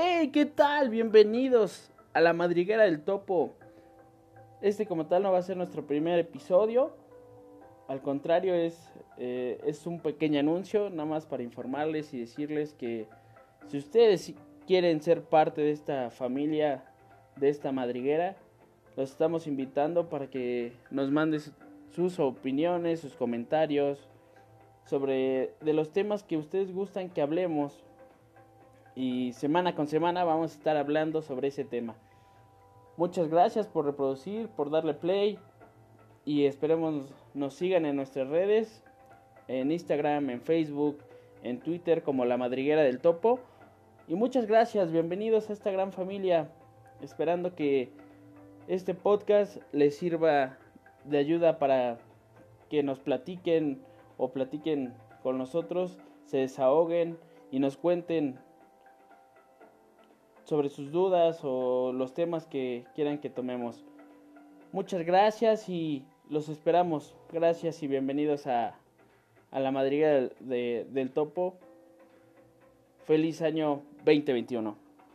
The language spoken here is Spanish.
¡Hey! ¿Qué tal? Bienvenidos a la madriguera del topo. Este como tal no va a ser nuestro primer episodio. Al contrario, es, eh, es un pequeño anuncio, nada más para informarles y decirles que si ustedes quieren ser parte de esta familia, de esta madriguera, los estamos invitando para que nos manden sus opiniones, sus comentarios sobre de los temas que ustedes gustan que hablemos. Y semana con semana vamos a estar hablando sobre ese tema. Muchas gracias por reproducir, por darle play y esperemos nos sigan en nuestras redes, en Instagram, en Facebook, en Twitter como La Madriguera del Topo. Y muchas gracias, bienvenidos a esta gran familia, esperando que este podcast les sirva de ayuda para que nos platiquen o platiquen con nosotros, se desahoguen y nos cuenten sobre sus dudas o los temas que quieran que tomemos. Muchas gracias y los esperamos. Gracias y bienvenidos a, a la madriga del, del topo. Feliz año 2021.